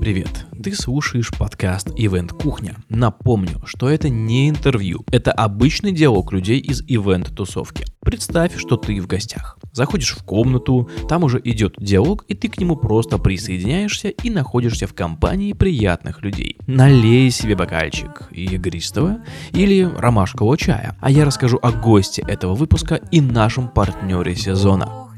Привет! Ты слушаешь подкаст Event Кухня. Напомню, что это не интервью, это обычный диалог людей из ивент-тусовки. Представь, что ты в гостях. Заходишь в комнату, там уже идет диалог, и ты к нему просто присоединяешься и находишься в компании приятных людей. Налей себе бокальчик игристого или ромашкового чая, а я расскажу о госте этого выпуска и нашем партнере сезона.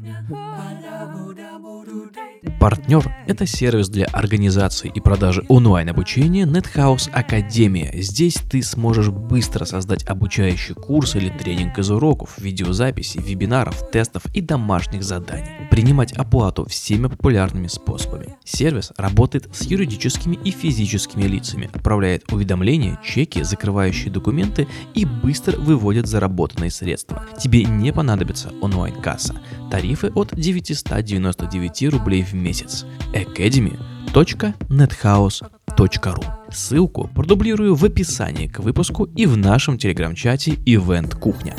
Партнер – это сервис для организации и продажи онлайн-обучения NetHouse Академия. Здесь ты сможешь быстро создать обучающий курс или тренинг из уроков, видеозаписей, вебинаров, тестов и домашних заданий. Принимать оплату всеми популярными способами. Сервис работает с юридическими и физическими лицами, отправляет уведомления, чеки, закрывающие документы и быстро выводит заработанные средства. Тебе не понадобится онлайн-касса. Тарифы от 999 рублей в месяц. academy.nethouse.ru Ссылку продублирую в описании к выпуску и в нашем телеграм-чате Event Кухня.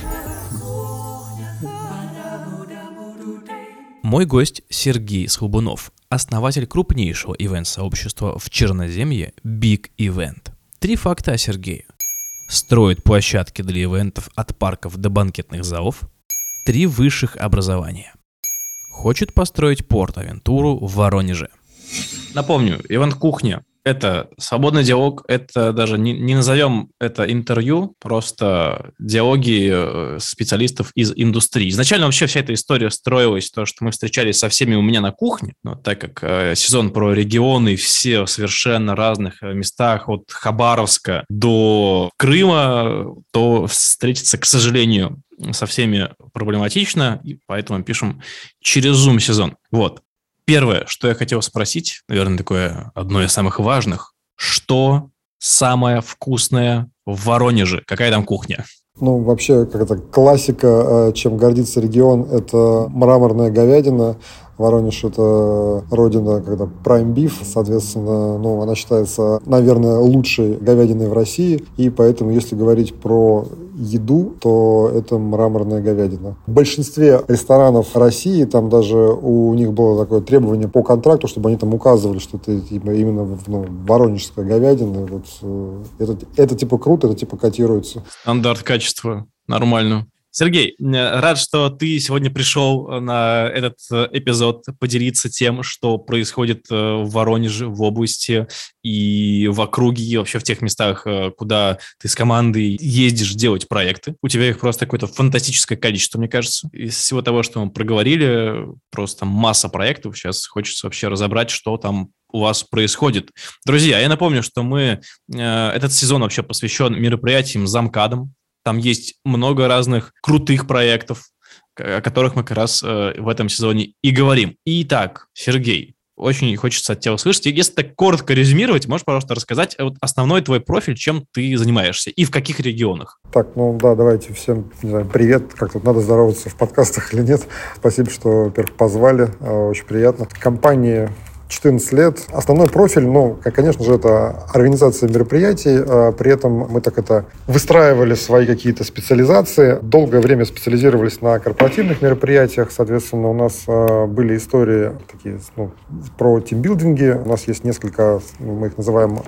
Мой гость Сергей Слобунов, основатель крупнейшего ивент-сообщества в Черноземье Big Event. Три факта о Сергее. Строит площадки для ивентов от парков до банкетных залов. Три высших образования – хочет построить порт-авентуру в Воронеже. Напомню, Ивент Кухня – это свободный диалог, это даже не, не назовем это интервью, просто диалоги э, специалистов из индустрии. Изначально вообще вся эта история строилась, то, что мы встречались со всеми у меня на кухне, но так как э, сезон про регионы, все в совершенно разных э, местах, от Хабаровска до Крыма, то встретиться, к сожалению, со всеми проблематично, и поэтому пишем через Zoom сезон. Вот. Первое, что я хотел спросить, наверное, такое одно из самых важных. Что самое вкусное в Воронеже? Какая там кухня? Ну, вообще, как это классика, э, чем гордится регион, это мраморная говядина, Воронеж – это родина, когда Prime Beef, соответственно, ну, она считается, наверное, лучшей говядиной в России, и поэтому, если говорить про еду, то это мраморная говядина. В большинстве ресторанов России, там даже у них было такое требование по контракту, чтобы они там указывали, что это типа, именно ну, воронежская говядина. Вот, э, это, это типа круто, это типа котируется. Стандарт качества нормально. Сергей, рад, что ты сегодня пришел э, на этот э, эпизод поделиться тем, что происходит э, в Воронеже, в области и в округе, и вообще в тех местах, куда ты с командой ездишь делать проекты. У тебя их просто какое-то фантастическое количество, мне кажется. Из всего того, что мы проговорили, просто масса проектов. Сейчас хочется вообще разобрать, что там у вас происходит. Друзья, я напомню, что мы э, этот сезон вообще посвящен мероприятиям замкадом. Там есть много разных крутых проектов, о которых мы как раз э, в этом сезоне и говорим. Итак, Сергей, очень хочется от тебя услышать. Если так коротко резюмировать, можешь, пожалуйста, рассказать вот основной твой профиль, чем ты занимаешься и в каких регионах? Так, ну да, давайте всем, не знаю, привет. Как тут надо здороваться в подкастах или нет. Спасибо, что, во-первых, позвали. Э, очень приятно. Компания 14 лет. Основной профиль, ну, конечно же, это организация мероприятий. А при этом мы так это выстраивали свои какие-то специализации. Долгое время специализировались на корпоративных мероприятиях. Соответственно, у нас а, были истории такие ну, про тимбилдинги. У нас есть несколько, ну, мы их называем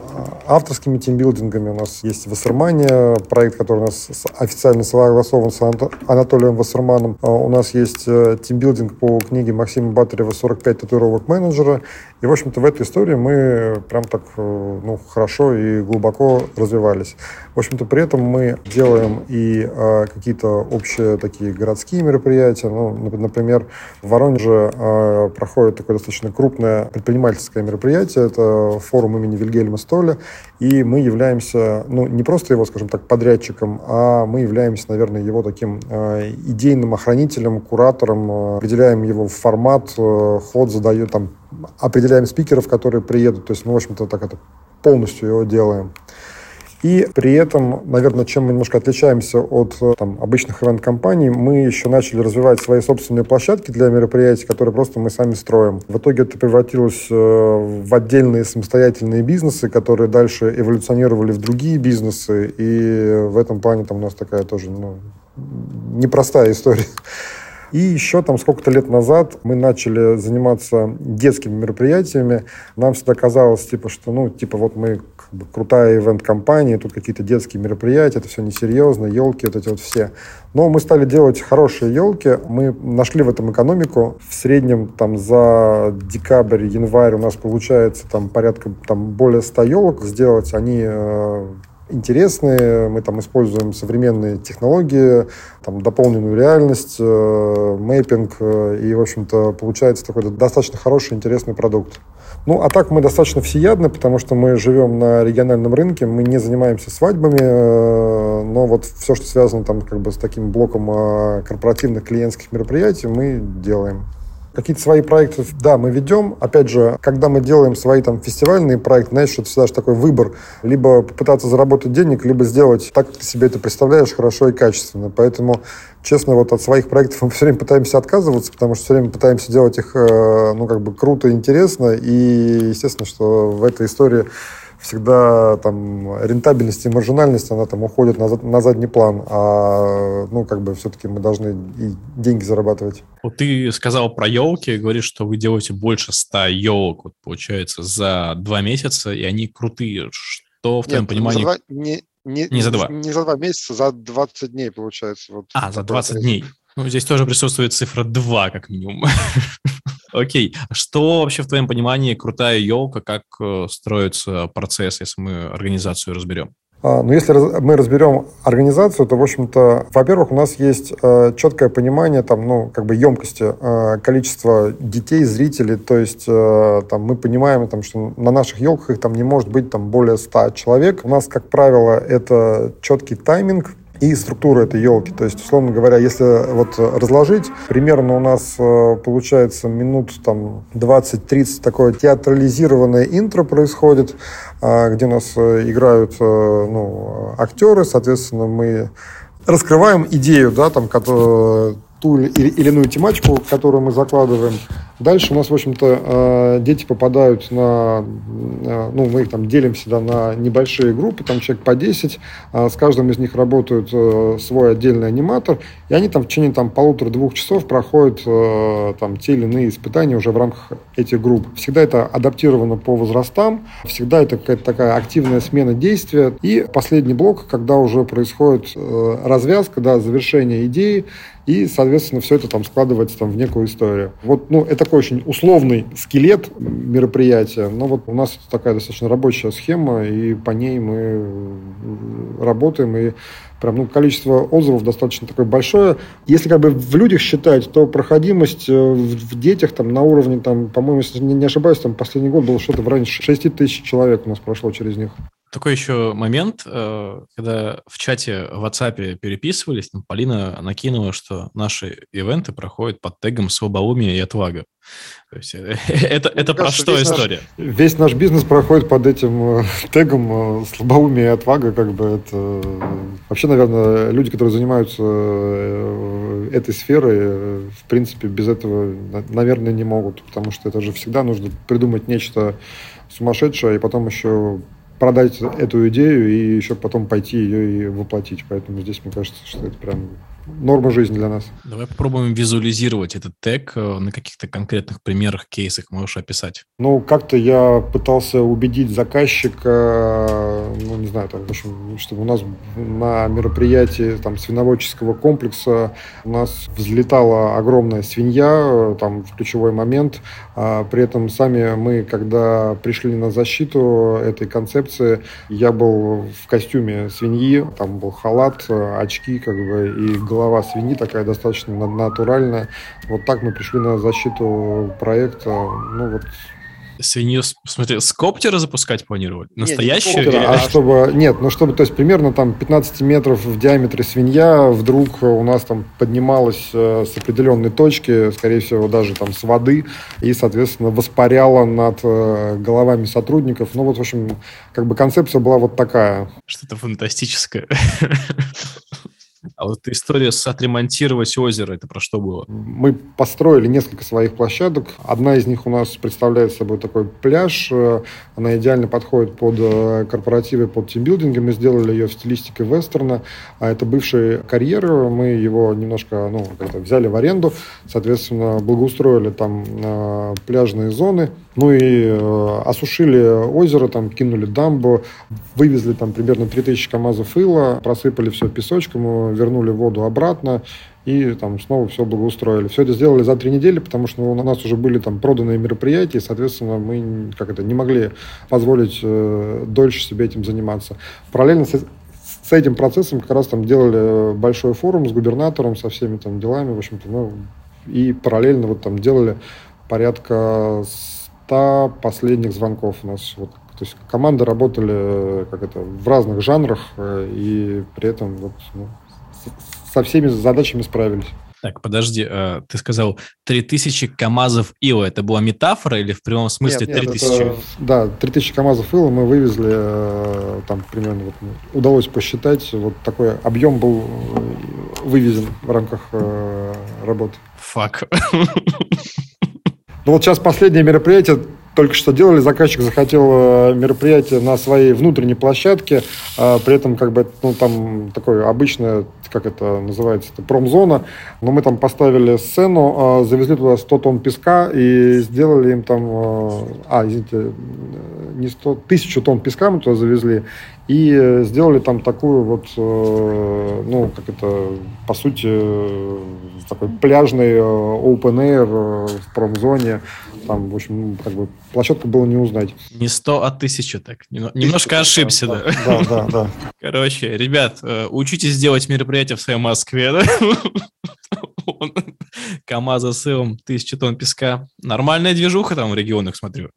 а, авторскими тимбилдингами. У нас есть Вассермания, проект, который у нас официально согласован с Анатолием Вассерманом. У нас есть э, тимбилдинг по книге Максима Батарева «45 татуировок менеджера». И, в общем-то, в этой истории мы прям так э, ну, хорошо и глубоко развивались. В общем-то, при этом мы делаем и э, какие-то общие такие городские мероприятия. Ну, например, в Воронеже э, проходит такое достаточно крупное предпринимательское мероприятие. Это форум имени Вильгельма Столя. И мы являемся, ну, не просто его, скажем так, подрядчиком, а мы являемся, наверное, его таким э, идейным охранителем, куратором. Э, определяем его формат, э, ход задает там определяем спикеров, которые приедут. То есть мы, в общем-то, так это полностью его делаем. И при этом, наверное, чем мы немножко отличаемся от там, обычных ивент-компаний, мы еще начали развивать свои собственные площадки для мероприятий, которые просто мы сами строим. В итоге это превратилось э, в отдельные самостоятельные бизнесы, которые дальше эволюционировали в другие бизнесы. И в этом плане там у нас такая тоже ну, непростая история. И еще там сколько-то лет назад мы начали заниматься детскими мероприятиями. Нам всегда казалось, типа, что, ну, типа, вот мы как бы, крутая ивент-компания, тут какие-то детские мероприятия, это все несерьезно, елки, вот эти вот все. Но мы стали делать хорошие елки, мы нашли в этом экономику. В среднем там за декабрь, январь у нас получается там порядка там более 100 елок сделать. Они э, интересные. Мы там используем современные технологии, там, дополненную реальность, э, мэппинг, э, и, в общем-то, получается такой достаточно хороший, интересный продукт. Ну, а так мы достаточно всеядны, потому что мы живем на региональном рынке, мы не занимаемся свадьбами, э, но вот все, что связано там как бы с таким блоком э, корпоративных клиентских мероприятий, мы делаем. Какие-то свои проекты, да, мы ведем. Опять же, когда мы делаем свои там фестивальные проекты, знаешь, это всегда же такой выбор. Либо попытаться заработать денег, либо сделать так, как ты себе это представляешь, хорошо и качественно. Поэтому, честно, вот от своих проектов мы все время пытаемся отказываться, потому что все время пытаемся делать их, э, ну, как бы круто интересно. И, естественно, что в этой истории всегда там рентабельность и маржинальность, она там уходит на, на задний план, а ну как бы все-таки мы должны и деньги зарабатывать. Вот ты сказал про елки, говоришь, что вы делаете больше 100 елок, вот, получается, за два месяца, и они крутые. Что в твоем Нет, понимании... За два, не, не, не за два. Не за два месяца, за 20 дней, получается. Вот а, за 20 дней. Ну, здесь тоже присутствует цифра 2, как минимум. Окей. Что вообще в твоем понимании крутая елка? Как э, строится процесс, если мы организацию разберем? А, ну, если мы разберем организацию, то, в общем-то, во-первых, у нас есть э, четкое понимание там, ну, как бы емкости э, количества детей, зрителей. То есть там, мы понимаем, там, что на наших елках их там не может быть там, более 100 человек. У нас, как правило, это четкий тайминг, и структура этой елки. То есть, условно говоря, если вот разложить, примерно у нас э, получается минут там 20-30 такое театрализированное интро происходит, а, где у нас э, играют э, ну, актеры, соответственно, мы раскрываем идею, да, там, ту или иную тематику, которую мы закладываем. Дальше у нас, в общем-то, э, дети попадают на, э, ну, мы их там делим всегда на небольшие группы, там человек по 10, а с каждым из них работает э, свой отдельный аниматор, и они там в течение там полутора-двух часов проходят там те или иные испытания уже в рамках этих групп. Всегда это адаптировано по возрастам, всегда это какая-то такая активная смена действия. И последний блок, когда уже происходит развязка, да, завершение идеи, и, соответственно, все это там складывается там в некую историю. Вот, ну, это такой очень условный скелет мероприятия, но вот у нас такая достаточно рабочая схема, и по ней мы работаем, и прям, ну, количество отзывов достаточно такое большое. Если как бы в людях считать, то проходимость э, в детях там на уровне, там, по-моему, если не ошибаюсь, там последний год было что-то в районе 6 тысяч человек у нас прошло через них. Такой еще момент, э, когда в чате в WhatsApp переписывались, там Полина накинула, что наши ивенты проходят под тегом «Слабоумие и отвага». То есть э, это, это про что история? Наш, весь наш бизнес проходит под этим э, тегом «Слабоумие и отвага». Как бы это... Вообще, наверное, люди, которые занимаются этой сферой, в принципе, без этого, наверное, не могут, потому что это же всегда нужно придумать нечто сумасшедшее, и потом еще продать эту идею и еще потом пойти ее и воплотить. Поэтому здесь, мне кажется, что это прям норма жизни для нас. Давай попробуем визуализировать этот тег э, на каких-то конкретных примерах, кейсах можешь описать. Ну, как-то я пытался убедить заказчика, ну, не знаю, там, в общем, чтобы у нас на мероприятии там свиноводческого комплекса у нас взлетала огромная свинья, там, в ключевой момент. А при этом сами мы, когда пришли на защиту этой концепции, я был в костюме свиньи, там был халат, очки, как бы, и голова свиньи такая достаточно натуральная. Вот так мы пришли на защиту проекта. Ну вот Свинью, смотри, с коптера запускать планировали? Настоящую? Нет, коптера, а чтобы, нет, ну чтобы, то есть примерно там 15 метров в диаметре свинья вдруг у нас там поднималась э, с определенной точки, скорее всего, даже там с воды, и, соответственно, воспаряла над э, головами сотрудников. Ну вот, в общем, как бы концепция была вот такая. Что-то фантастическое. А вот история с отремонтировать озеро, это про что было? Мы построили несколько своих площадок. Одна из них у нас представляет собой такой пляж. Она идеально подходит под э, корпоративы, под тимбилдинги. Мы сделали ее в стилистике вестерна. А это бывший карьер. Мы его немножко ну, взяли в аренду. Соответственно, благоустроили там э, пляжные зоны. Ну и э, осушили озеро, там кинули дамбу, вывезли там примерно 3000 КАМАЗов ила, просыпали все песочком, вернули воду обратно и там снова все благоустроили. Все это сделали за три недели, потому что у нас уже были там проданные мероприятия, и, соответственно, мы как это, не могли позволить э, дольше себе этим заниматься. Параллельно с, с этим процессом как раз там делали большой форум с губернатором, со всеми там делами, в общем-то, ну, и параллельно вот там делали порядка 100 последних звонков у нас. Вот, то есть команды работали э, как это, в разных жанрах э, и при этом вот, ну, со всеми задачами справились. Так, подожди, э, ты сказал 3000 КАМАЗов ИЛа. Это была метафора или в прямом смысле нет, нет, 3000? Это, да, 3000 КАМАЗов ИЛа мы вывезли, там примерно вот, удалось посчитать, вот такой объем был вывезен в рамках работы. Фак. Ну вот сейчас последнее мероприятие только что делали, заказчик захотел э, мероприятие на своей внутренней площадке, а при этом как бы ну, там такое обычное, как это называется, это промзона, но мы там поставили сцену, а, завезли туда 100 тонн песка и сделали им там, э, а, извините, не 100, тысячу тонн песка мы туда завезли, и сделали там такую вот, э, ну, как это, по сути, такой пляжный open air в промзоне, там, в общем, как бы площадку было не узнать. Не 100, а 1000 так. Немножко ошибся, да. Да, да, да. Короче, ребят, э, учитесь делать мероприятие в своей Москве, да? КамАЗа с Илом, тысяча тонн песка. Нормальная движуха там в регионах, смотрю.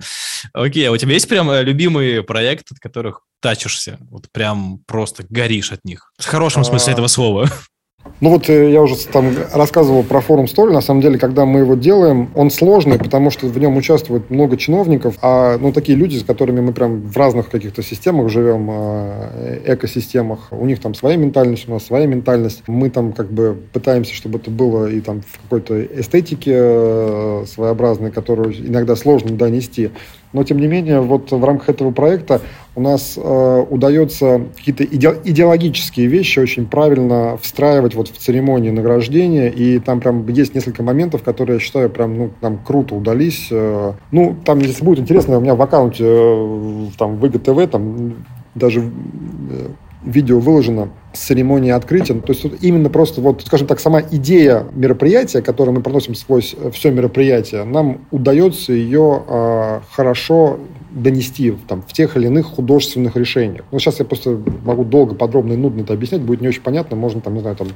Окей, а у тебя есть прям э, любимые проекты, от которых тачишься? Вот прям просто горишь от них. В хорошем смысле а, этого слова. Ну вот э, я уже там рассказывал про форум Столь. На самом деле, когда мы его делаем, он сложный, потому что в нем участвует много чиновников, а ну такие люди, с которыми мы прям в разных каких-то системах живем, э, экосистемах. У них там своя ментальность, у нас своя ментальность. Мы там как бы пытаемся, чтобы это было и там в какой-то эстетике э, своеобразной, которую иногда сложно донести. Но, тем не менее, вот в рамках этого проекта у нас э, удается какие-то иде- идеологические вещи очень правильно встраивать вот в церемонии награждения. И там прям есть несколько моментов, которые, я считаю, прям ну, там круто удались. Э, ну, там, если будет интересно, у меня в аккаунте э, там, в ИГТВ там даже э, видео выложено с церемонии открытия. То есть вот именно просто вот, скажем так, сама идея мероприятия, которую мы проносим сквозь э, все мероприятие, нам удается ее э, хорошо донести там, в тех или иных художественных решениях. Ну, сейчас я просто могу долго, подробно и нудно это объяснять, будет не очень понятно, можно там, не знаю, там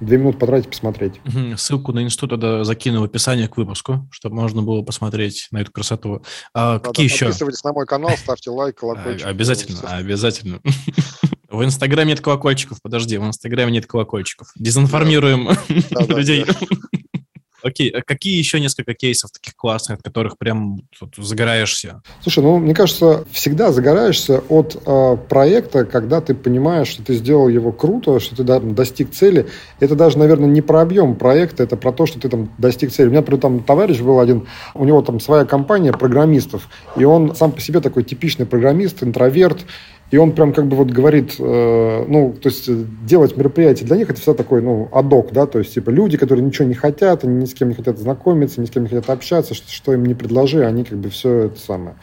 две минуты потратить, посмотреть. Ссылку на институт тогда закину в описание к выпуску, чтобы можно было посмотреть на эту красоту. А Надо какие еще? Подписывайтесь на мой канал, ставьте лайк, колокольчик. Обязательно, обязательно. В Инстаграме нет колокольчиков, подожди, в Инстаграме нет колокольчиков. Дезинформируем людей. Окей, а какие еще несколько кейсов таких классных, от которых прям вот, загораешься? Слушай, ну, мне кажется, всегда загораешься от э, проекта, когда ты понимаешь, что ты сделал его круто, что ты да, достиг цели. Это даже, наверное, не про объем проекта, это про то, что ты там достиг цели. У меня, например, там товарищ был один, у него там своя компания программистов, и он сам по себе такой типичный программист, интроверт, и он прям как бы вот говорит, э, ну, то есть делать мероприятие для них это всегда такой, ну, адок, да, то есть типа люди, которые ничего не хотят, они ни с кем не хотят знакомиться, ни с кем не хотят общаться, что, что им не предложи, они как бы все это самое.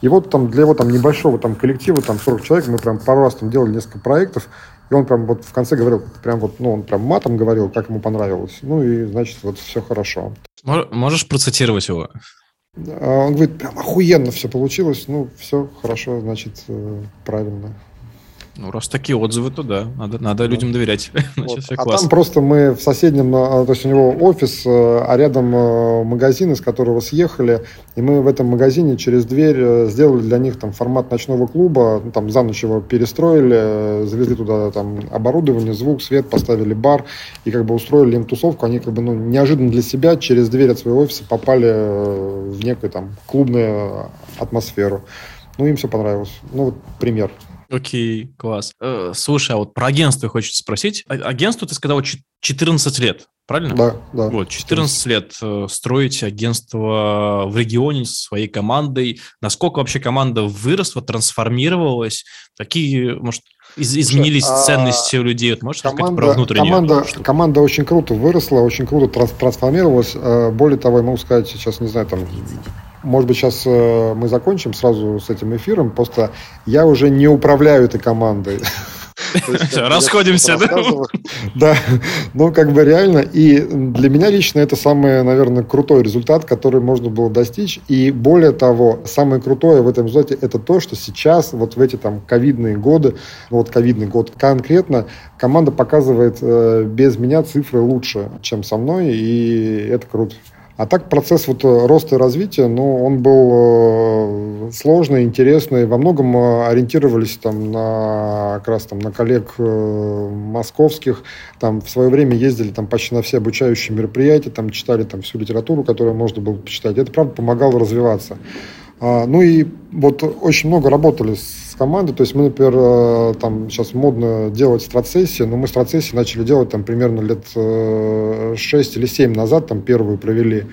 И вот там для его там небольшого там коллектива, там 40 человек, мы прям пару раз там делали несколько проектов, и он прям вот в конце говорил, прям вот, ну, он прям матом говорил, как ему понравилось. Ну и, значит, вот все хорошо. Можешь процитировать его? А он говорит, прям охуенно все получилось. Ну, все хорошо, значит, э, правильно. Ну, раз такие отзывы, то да, надо, надо людям доверять. Вот. А класс. там просто мы в соседнем, а, то есть у него офис, э, а рядом э, магазин, из которого съехали, и мы в этом магазине через дверь э, сделали для них там формат ночного клуба, ну, там за ночь его перестроили, завезли туда там оборудование, звук, свет, поставили бар, и как бы устроили им тусовку, они как бы ну, неожиданно для себя через дверь от своего офиса попали в некую там клубную атмосферу. Ну, им все понравилось. Ну, вот пример. Окей, класс. Э, слушай, а вот про агентство хочется спросить. А, агентство, ты сказал, 14 лет, правильно? Да, да. Вот, 14, 14 лет э, строите агентство в регионе со своей командой. Насколько вообще команда выросла, трансформировалась? Какие, может, из, изменились Слушай, ценности а у людей? Вот можешь команда, рассказать про внутреннюю команда, штуку? Команда очень круто выросла, очень круто трансформировалась. Э, более того, я могу сказать, сейчас, не знаю, там может быть, сейчас э, мы закончим сразу с этим эфиром. Просто я уже не управляю этой командой. Все, расходимся, да? Да, ну как бы реально. И для меня лично это самый, наверное, крутой результат, который можно было достичь. И более того, самое крутое в этом результате это то, что сейчас, вот в эти там ковидные годы, ну, вот ковидный год конкретно, команда показывает э, без меня цифры лучше, чем со мной, и это круто. А так процесс вот э, роста и развития, ну, он был э, сложный, интересный. Во многом э, ориентировались там на, как раз там на коллег московских. Там в свое время ездили там почти на все обучающие мероприятия, там читали там всю литературу, которую можно было почитать. Это, правда, помогало развиваться. А, ну и вот очень много работали с командой. То есть мы, например, э, там сейчас модно делать стратсессии, но мы стратсессии начали делать там примерно лет 6 э, или 7 назад, там первую провели.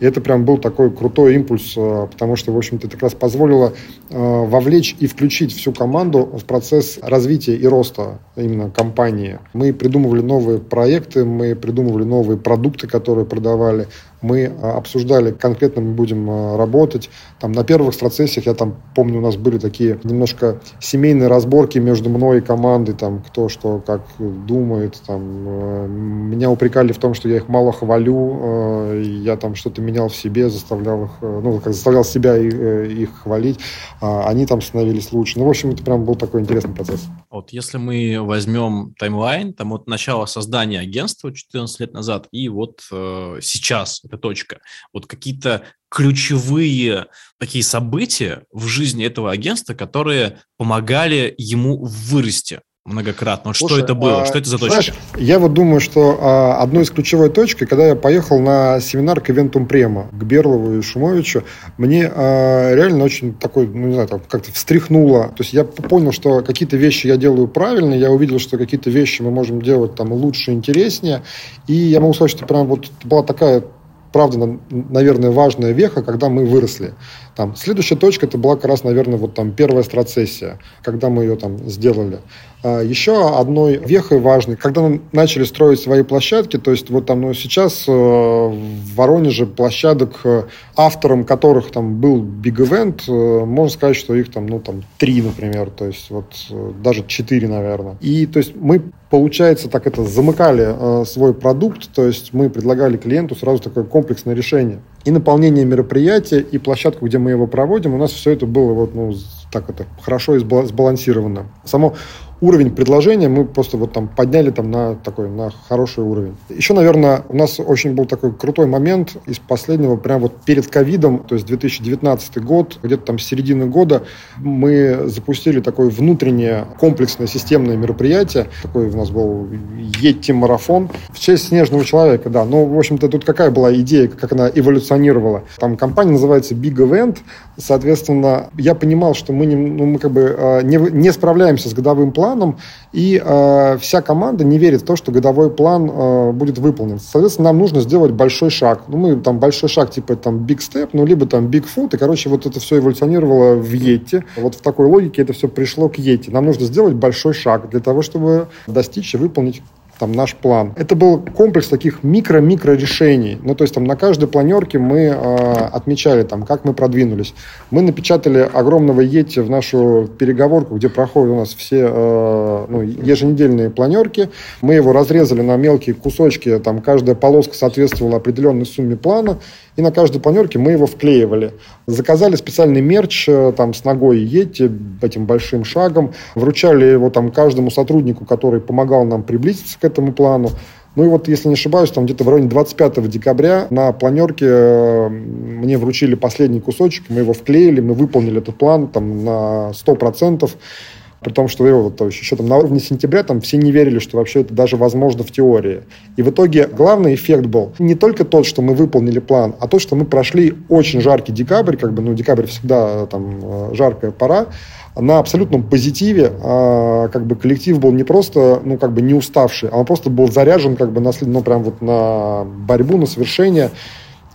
И это прям был такой крутой импульс, э, потому что, в общем-то, это как раз позволило вовлечь и включить всю команду в процесс развития и роста именно компании. Мы придумывали новые проекты, мы придумывали новые продукты, которые продавали, мы а, обсуждали, конкретно мы будем а, работать. Там на первых страцессиях, я там помню, у нас были такие немножко семейные разборки между мной и командой, там, кто что, как думает. Там, э, меня упрекали в том, что я их мало хвалю, э, я там что-то менял в себе, заставлял их, э, ну, как заставлял себя их хвалить. А они там становились лучше. Ну, в общем, это прям был такой интересный процесс. Вот если мы возьмем таймлайн, там вот начало создания агентства 14 лет назад и вот э, сейчас, эта точка. Вот какие-то ключевые такие события в жизни этого агентства, которые помогали ему вырасти многократно. Вот Слушай, что это было? А, что это за точка? Знаешь, я вот думаю, что а, одной из ключевой точек, когда я поехал на семинар к Ивентум Према, к Берлову и Шумовичу, мне а, реально очень такой, ну не знаю, там, как-то встряхнуло. То есть я понял, что какие-то вещи я делаю правильно, я увидел, что какие-то вещи мы можем делать там лучше, интереснее. И я могу сказать, что прям вот была такая правда, наверное, важная веха, когда мы выросли. Там, следующая точка, это была как раз, наверное, вот там первая страцессия, когда мы ее там сделали. А еще одной вехой важной, когда мы начали строить свои площадки, то есть вот там, ну, сейчас э, в Воронеже площадок, э, автором которых там был Big Event, э, можно сказать, что их там, ну, там, три, например, то есть вот даже четыре, наверное. И, то есть мы получается, так это замыкали э, свой продукт, то есть мы предлагали клиенту сразу такое комплексное решение. И наполнение мероприятия, и площадку, где мы его проводим, у нас все это было вот, ну, так это хорошо и сбалансировано. Само уровень предложения мы просто вот там подняли там на такой, на хороший уровень. Еще, наверное, у нас очень был такой крутой момент из последнего, прям вот перед ковидом, то есть 2019 год, где-то там с середины года мы запустили такое внутреннее комплексное системное мероприятие. Такой у нас был Йетти-марафон в честь снежного человека, да. Ну, в общем-то, тут какая была идея, как она эволюционировала. Там компания называется Big Event, соответственно, я понимал, что мы, не, ну, мы как бы э, не, не справляемся с годовым планом, планом, и э, вся команда не верит в то, что годовой план э, будет выполнен. Соответственно, нам нужно сделать большой шаг. Ну, мы там большой шаг, типа там big step, ну, либо там big foot, и, короче, вот это все эволюционировало в Йети. Вот в такой логике это все пришло к Йети. Нам нужно сделать большой шаг для того, чтобы достичь и выполнить там наш план. Это был комплекс таких микро-микро решений. Ну, то есть там на каждой планерке мы э, отмечали там, как мы продвинулись. Мы напечатали огромного Йети в нашу переговорку, где проходят у нас все э, ну, еженедельные планерки. Мы его разрезали на мелкие кусочки, там каждая полоска соответствовала определенной сумме плана, и на каждой планерке мы его вклеивали. Заказали специальный мерч э, там с ногой Йети, этим большим шагом, вручали его там каждому сотруднику, который помогал нам приблизиться к этому плану. Ну и вот, если не ошибаюсь, там где-то в районе 25 декабря на планерке э, мне вручили последний кусочек, мы его вклеили, мы выполнили этот план там на 100%. При том, что вот, то есть, еще там на уровне сентября там все не верили, что вообще это даже возможно в теории. И в итоге главный эффект был не только тот, что мы выполнили план, а то, что мы прошли очень жаркий декабрь, как бы, ну, декабрь всегда там э, жаркая пора, на абсолютном позитиве, а, как бы коллектив был не просто, ну, как бы не уставший, а он просто был заряжен, как бы, на, ну, прям вот на борьбу, на совершение.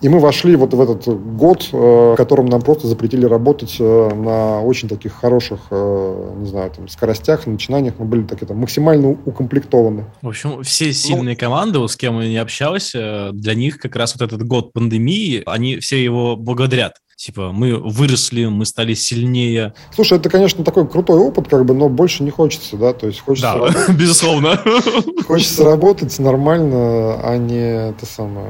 И мы вошли вот в этот год, э, в котором нам просто запретили работать э, на очень таких хороших, э, не знаю, там, скоростях, начинаниях. Мы были так это максимально укомплектованы. В общем, все сильные ну, команды, с кем я не общался, для них как раз вот этот год пандемии, они все его благодарят. Типа, мы выросли, мы стали сильнее. Слушай, это, конечно, такой крутой опыт, как бы, но больше не хочется, да? То есть хочется... Да, работать, безусловно. Хочется работать нормально, а не это самое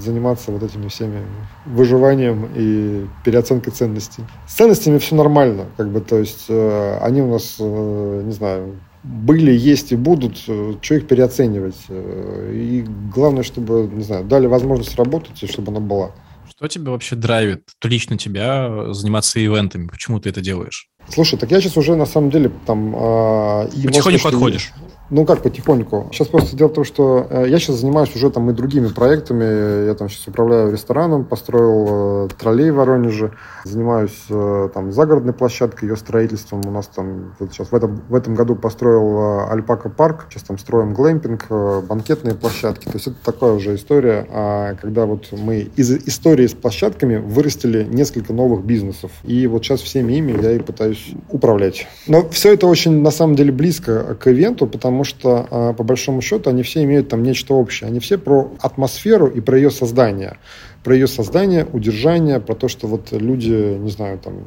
заниматься вот этими всеми выживанием и переоценкой ценностей. С ценностями все нормально, как бы, то есть э, они у нас, э, не знаю, были, есть и будут, э, что их переоценивать. Э, и главное, чтобы, не знаю, дали возможность работать, и чтобы она была. Что тебя вообще драйвит, лично тебя, заниматься ивентами? Почему ты это делаешь? Слушай, так я сейчас уже на самом деле там... Э, Потихоньку подходишь. Ну, как потихоньку. Сейчас просто дело в том, что э, я сейчас занимаюсь уже там и другими проектами. Я там сейчас управляю рестораном, построил э, троллей в Воронеже, занимаюсь э, там загородной площадкой, ее строительством. У нас там вот сейчас в этом, в этом году построил Альпака парк. Сейчас там строим глэмпинг, банкетные площадки. То есть это такая уже история, а когда вот мы из истории с площадками вырастили несколько новых бизнесов. И вот сейчас всеми ими я и пытаюсь управлять. Но все это очень на самом деле близко к ивенту, потому потому что, а, по большому счету, они все имеют там нечто общее. Они все про атмосферу и про ее создание. Про ее создание, удержание, про то, что вот люди, не знаю, там,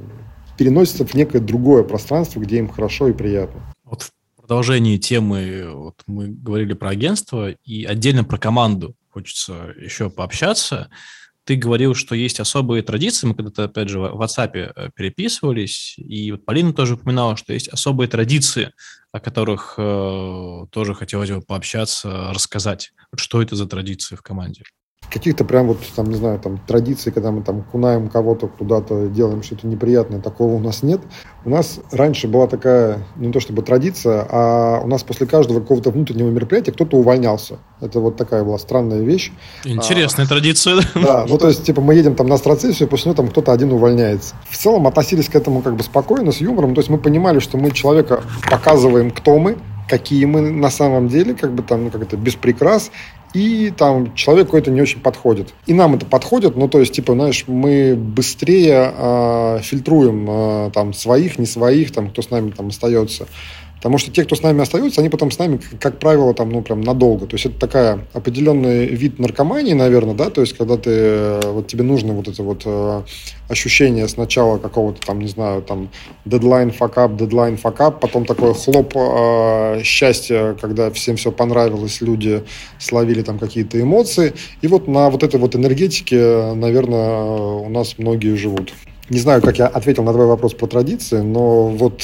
переносятся в некое другое пространство, где им хорошо и приятно. Вот в продолжении темы вот мы говорили про агентство и отдельно про команду. Хочется еще пообщаться ты говорил, что есть особые традиции. Мы когда-то, опять же, в WhatsApp э, переписывались, и вот Полина тоже упоминала, что есть особые традиции, о которых э, тоже хотелось бы пообщаться, рассказать. Что это за традиции в команде? Каких-то прям вот, там, не знаю, там, традиций, когда мы там кунаем кого-то куда-то, делаем что-то неприятное, такого у нас нет. У нас раньше была такая, ну, не то чтобы традиция, а у нас после каждого какого-то внутреннего мероприятия кто-то увольнялся. Это вот такая была странная вещь. Интересная а, традиция. Да, ну, то есть, типа, мы едем там на страцессию, после нее там кто-то один увольняется. В целом относились к этому как бы спокойно, с юмором, то есть мы понимали, что мы человека показываем, кто мы, какие мы на самом деле, как бы там, ну, как это, без прикрас, и там человеку это не очень подходит. И нам это подходит, ну, то есть, типа, знаешь, мы быстрее э, фильтруем э, там своих, не своих, там, кто с нами там остается. Потому что те, кто с нами остаются, они потом с нами, как правило, там, ну, прям надолго. То есть это такая определенный вид наркомании, наверное, да, то есть когда ты, э, вот тебе нужно вот это вот э, ощущение сначала какого-то там, не знаю, там, дедлайн, факап, дедлайн, факап, потом такое хлоп э, счастья, когда всем все понравилось, люди словили там какие-то эмоции. И вот на вот этой вот энергетике, наверное, у нас многие живут. Не знаю, как я ответил на твой вопрос про традиции, но вот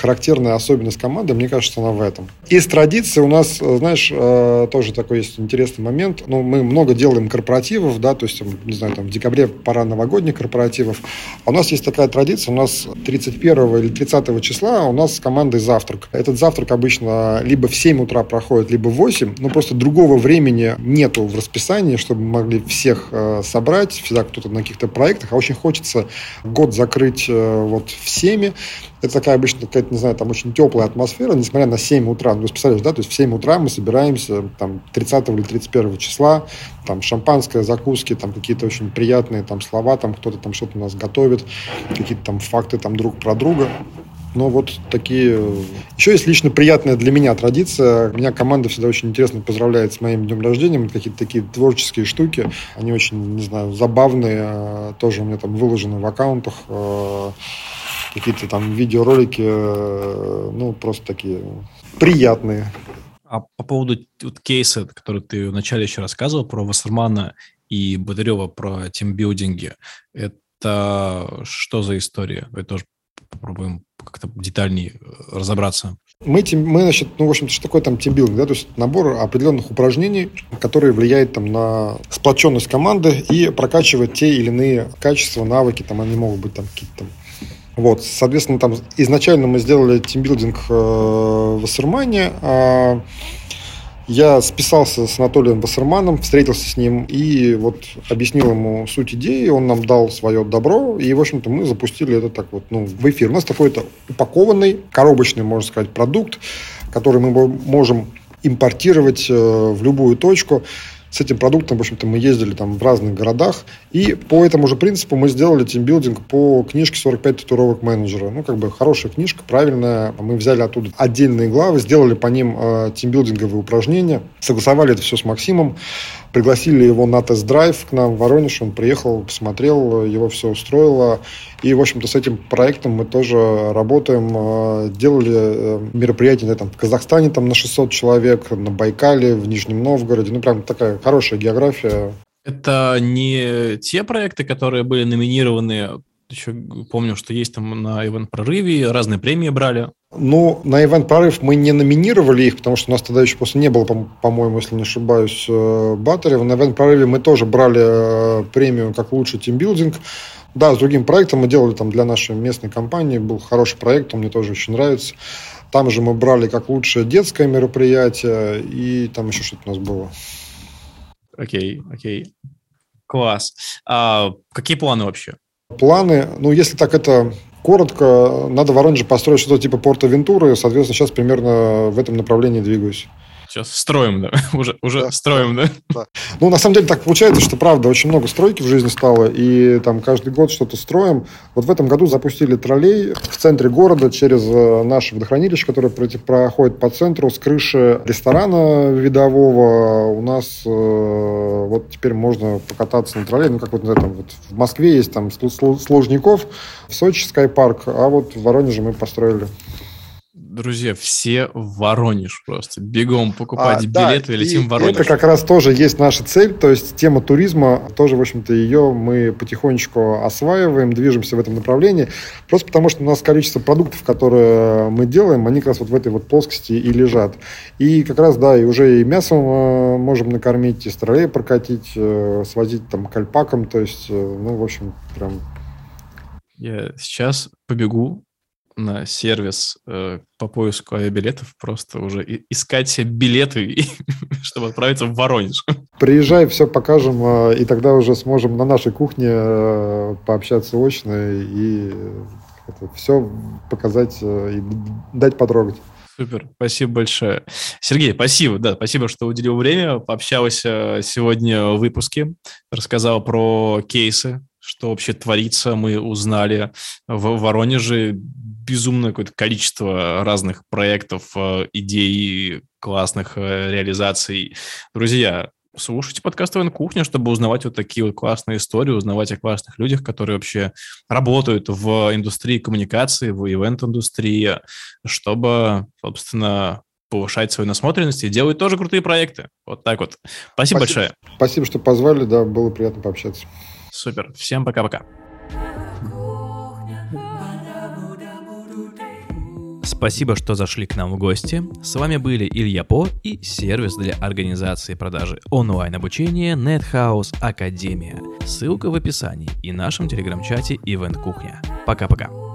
характерная особенность команды, мне кажется, она в этом. Из традиции у нас, знаешь, э, тоже такой есть интересный момент. Ну, мы много делаем корпоративов, да, то есть, не знаю, там в декабре пора новогодних корпоративов. А у нас есть такая традиция, у нас 31 или 30 числа у нас с командой завтрак. Этот завтрак обычно либо в 7 утра проходит, либо в 8, но просто другого времени нету в расписании, чтобы могли всех э, собрать, всегда кто-то на каких-то проектах, а очень хочется год закрыть э, вот всеми. Это такая обычно какая-то, не знаю, там очень теплая атмосфера, несмотря на 7 утра. Ну, представляешь, да, то есть в 7 утра мы собираемся там 30 или 31 числа, там шампанское, закуски, там какие-то очень приятные там слова, там кто-то там что-то у нас готовит, какие-то там факты там друг про друга. Но вот такие... Еще есть лично приятная для меня традиция. Меня команда всегда очень интересно поздравляет с моим днем рождения. Какие-то такие творческие штуки. Они очень, не знаю, забавные. А, тоже у меня там выложены в аккаунтах. А, какие-то там видеоролики. Ну, просто такие приятные. А по поводу вот, кейса, который ты вначале еще рассказывал про Вассермана и Бодарева про тимбилдинги, это что за история? Вы тоже попробуем как-то детальнее э, разобраться. Мы, мы, значит, ну, в общем-то, что такое там тимбилдинг, да, то есть набор определенных упражнений, которые влияют там на сплоченность команды и прокачивают те или иные качества, навыки, там они могут быть там какие-то там Вот, соответственно, там изначально мы сделали тимбилдинг э, в Ассермане, а я списался с Анатолием Басарманом, встретился с ним и вот объяснил ему суть идеи, он нам дал свое добро, и, в общем-то, мы запустили это так вот, ну, в эфир. У нас такой-то упакованный, коробочный, можно сказать, продукт, который мы можем импортировать э, в любую точку с этим продуктом, в общем-то, мы ездили там в разных городах, и по этому же принципу мы сделали тимбилдинг по книжке «45 татуировок менеджера». Ну, как бы хорошая книжка, правильная. Мы взяли оттуда отдельные главы, сделали по ним э, тимбилдинговые упражнения, согласовали это все с Максимом, пригласили его на тест-драйв к нам в Воронеж, он приехал, посмотрел, его все устроило. И, в общем-то, с этим проектом мы тоже работаем. Э, делали э, мероприятия там, в Казахстане там, на 600 человек, на Байкале, в Нижнем Новгороде. Ну, прям такая хорошая география. Это не те проекты, которые были номинированы еще помню, что есть там на Ивент Прорыве, разные премии брали. Ну, на Ивент Прорыв мы не номинировали их, потому что у нас тогда еще просто не было, по-моему, если не ошибаюсь, э, баттерев. На Ивент Прорыве мы тоже брали премию как лучший тимбилдинг. Да, с другим проектом мы делали там для нашей местной компании. Был хороший проект, он мне тоже очень нравится. Там же мы брали как лучшее детское мероприятие, и там еще что-то у нас было. Окей, okay, окей. Okay. Класс. А какие планы вообще? Планы, ну, если так это коротко, надо в Воронеже построить что-то типа Порта Вентуры, соответственно, сейчас примерно в этом направлении двигаюсь. Сейчас строим, да. Уже, уже да, строим, да. да. Ну, на самом деле так получается, что, правда, очень много стройки в жизни стало, и там каждый год что-то строим. Вот в этом году запустили троллей в центре города через э, наше водохранилище, которое проходит по центру с крыши ресторана видового. У нас э, вот теперь можно покататься на троллей, ну, как вот, этом, вот в Москве есть там Сложников, в Сочи Скайпарк, а вот в Воронеже мы построили друзья, все в Воронеж просто. Бегом покупать а, билеты да, летим в Воронеж. Это как раз тоже есть наша цель, то есть тема туризма, тоже, в общем-то, ее мы потихонечку осваиваем, движемся в этом направлении, просто потому что у нас количество продуктов, которые мы делаем, они как раз вот в этой вот плоскости и лежат. И как раз, да, и уже и мясом э, можем накормить, и стрелей прокатить, э, свозить там к альпакам, то есть, э, ну, в общем, прям я сейчас побегу на сервис э, по поиску авиабилетов, просто уже искать себе билеты, чтобы отправиться в Воронеж. Приезжай, все покажем, э, и тогда уже сможем на нашей кухне э, пообщаться очно и это, все показать э, и дать потрогать. Супер, спасибо большое. Сергей, спасибо, да, спасибо, что уделил время, пообщался сегодня в выпуске, рассказал про кейсы, что вообще творится, мы узнали в Воронеже безумное какое-то количество разных проектов, э, идей, классных э, реализаций. Друзья, слушайте подкаст ВН Кухня, чтобы узнавать вот такие вот классные истории, узнавать о классных людях, которые вообще работают в индустрии коммуникации, в ивент-индустрии, чтобы, собственно, повышать свою насмотренность и делать тоже крутые проекты. Вот так вот. Спасибо, Спасибо большое. Спасибо, что позвали, да, было приятно пообщаться. Супер. Всем пока-пока. Спасибо, что зашли к нам в гости. С вами были Илья По и сервис для организации продажи онлайн-обучения NetHouse Академия. Ссылка в описании и нашем телеграм-чате Event Кухня. Пока-пока.